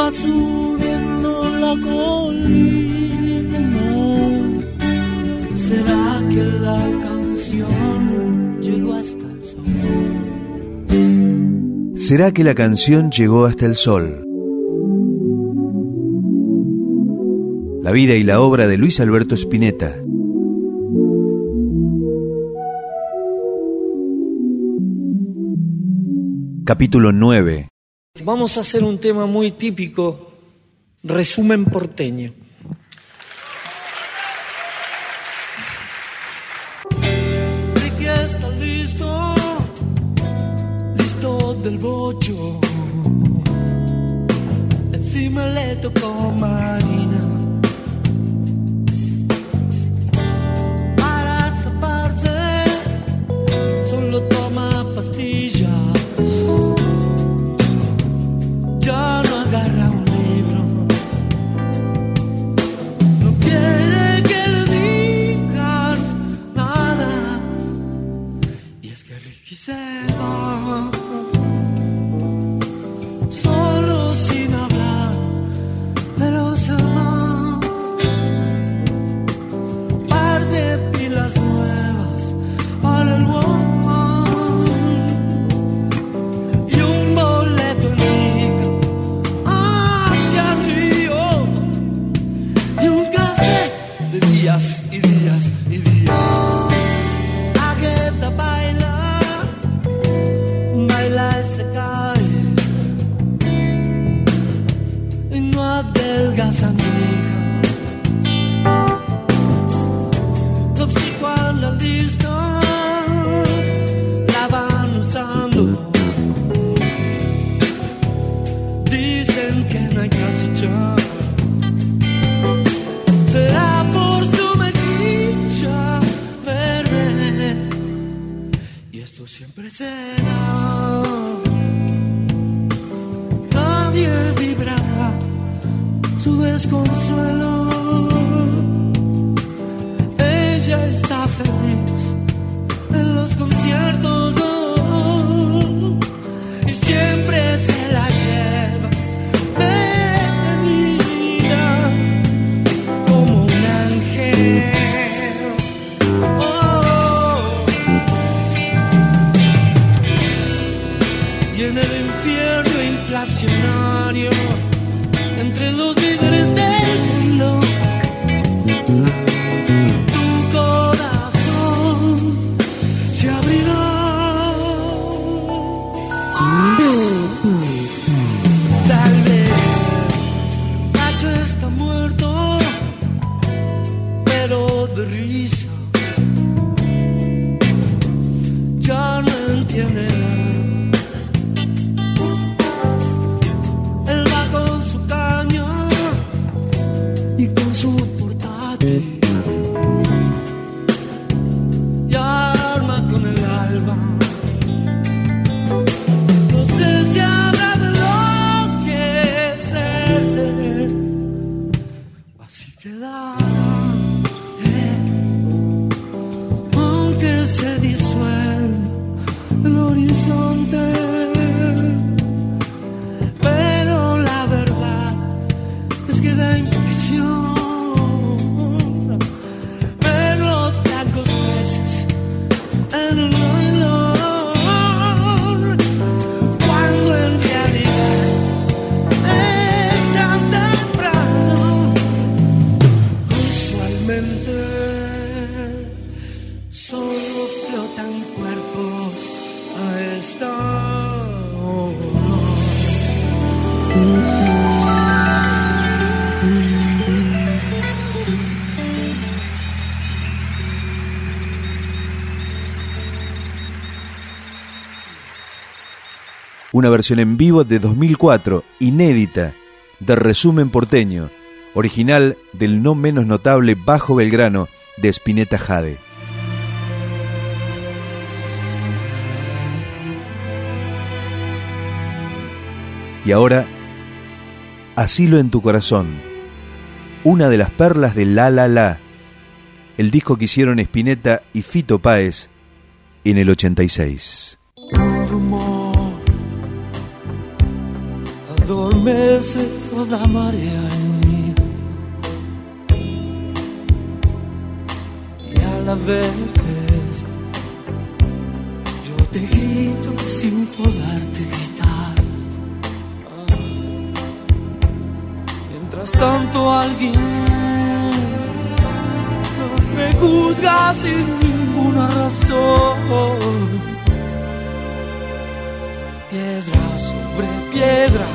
va subiendo la colina. ¿Será que la canción llegó hasta el sol? ¿Será que la canción llegó hasta el sol? La vida y la obra de Luis Alberto Spinetta. Capítulo 9. Vamos a hacer un tema muy típico, resumen porteño. Ricky está listo, listo del bocho. Encima le tocó Marina. casa mía. De impresión ver los blancos peces en un nylon cuando en realidad es tan temprano. Usualmente solo flotan cuerpos a esta Una versión en vivo de 2004, inédita, de Resumen Porteño, original del no menos notable Bajo Belgrano de Spinetta Jade. Y ahora, Asilo en tu corazón, una de las perlas de La La La, el disco que hicieron Spinetta y Fito Páez en el 86. Adormece toda marea en mí. Y a la vez yo te grito sin poderte gritar. Mientras tanto alguien nos prejuzga sin ninguna razón piedra sobre piedra,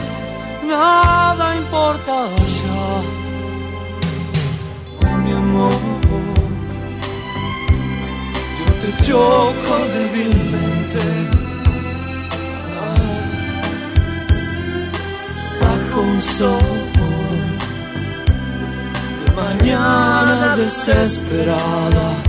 nada importa ya. Oh, mi amor, yo te choco débilmente. Ah, bajo un sol de mañana desesperada.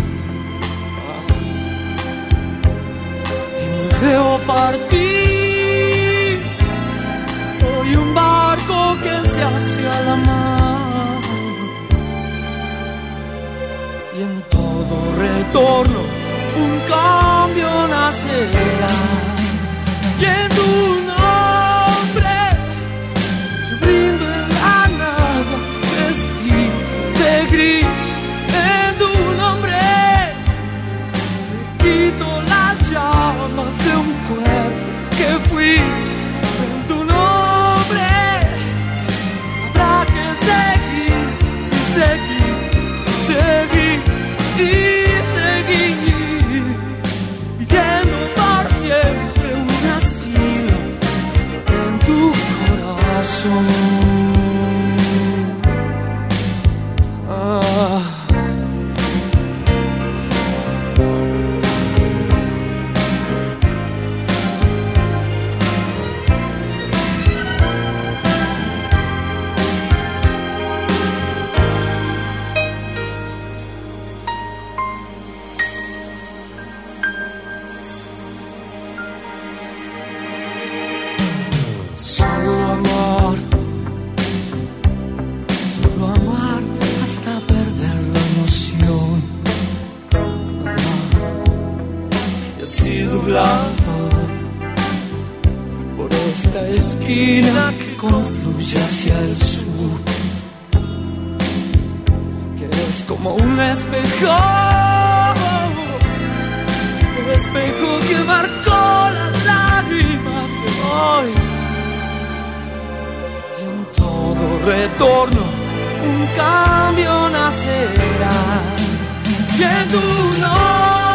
esquina que confluye hacia el sur. Que es como un espejo, el espejo que marcó las lágrimas de hoy. Y en todo retorno un cambio nacerá que tú no.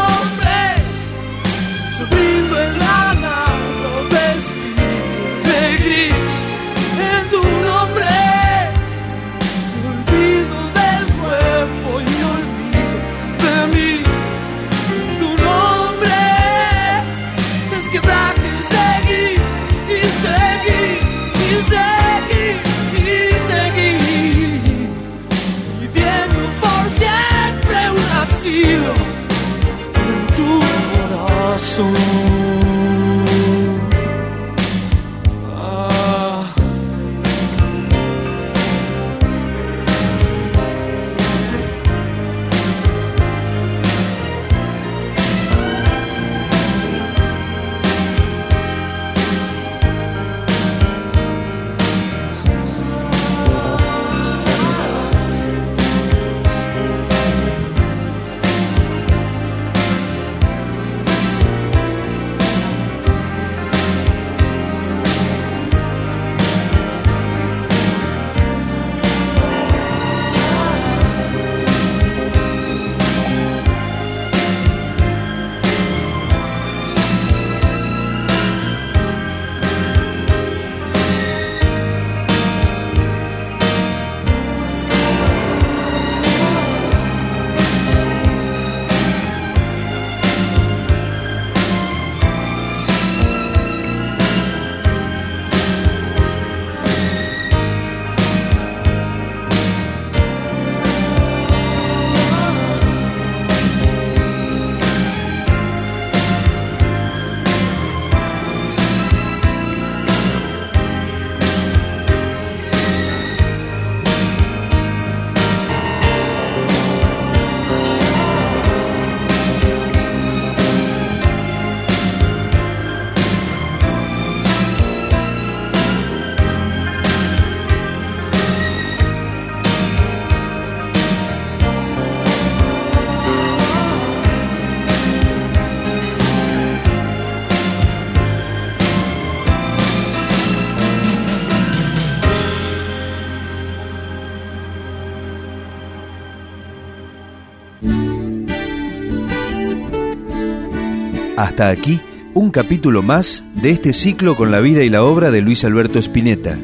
Hasta aquí, un capítulo más de este ciclo con la vida y la obra de Luis Alberto Spinetta.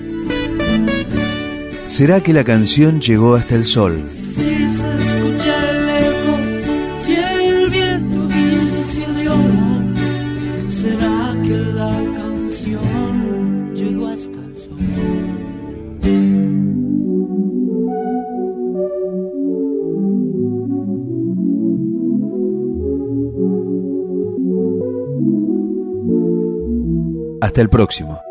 ¿Será que la canción llegó hasta el sol? Será que la canción llegó hasta el sol. Hasta el próximo.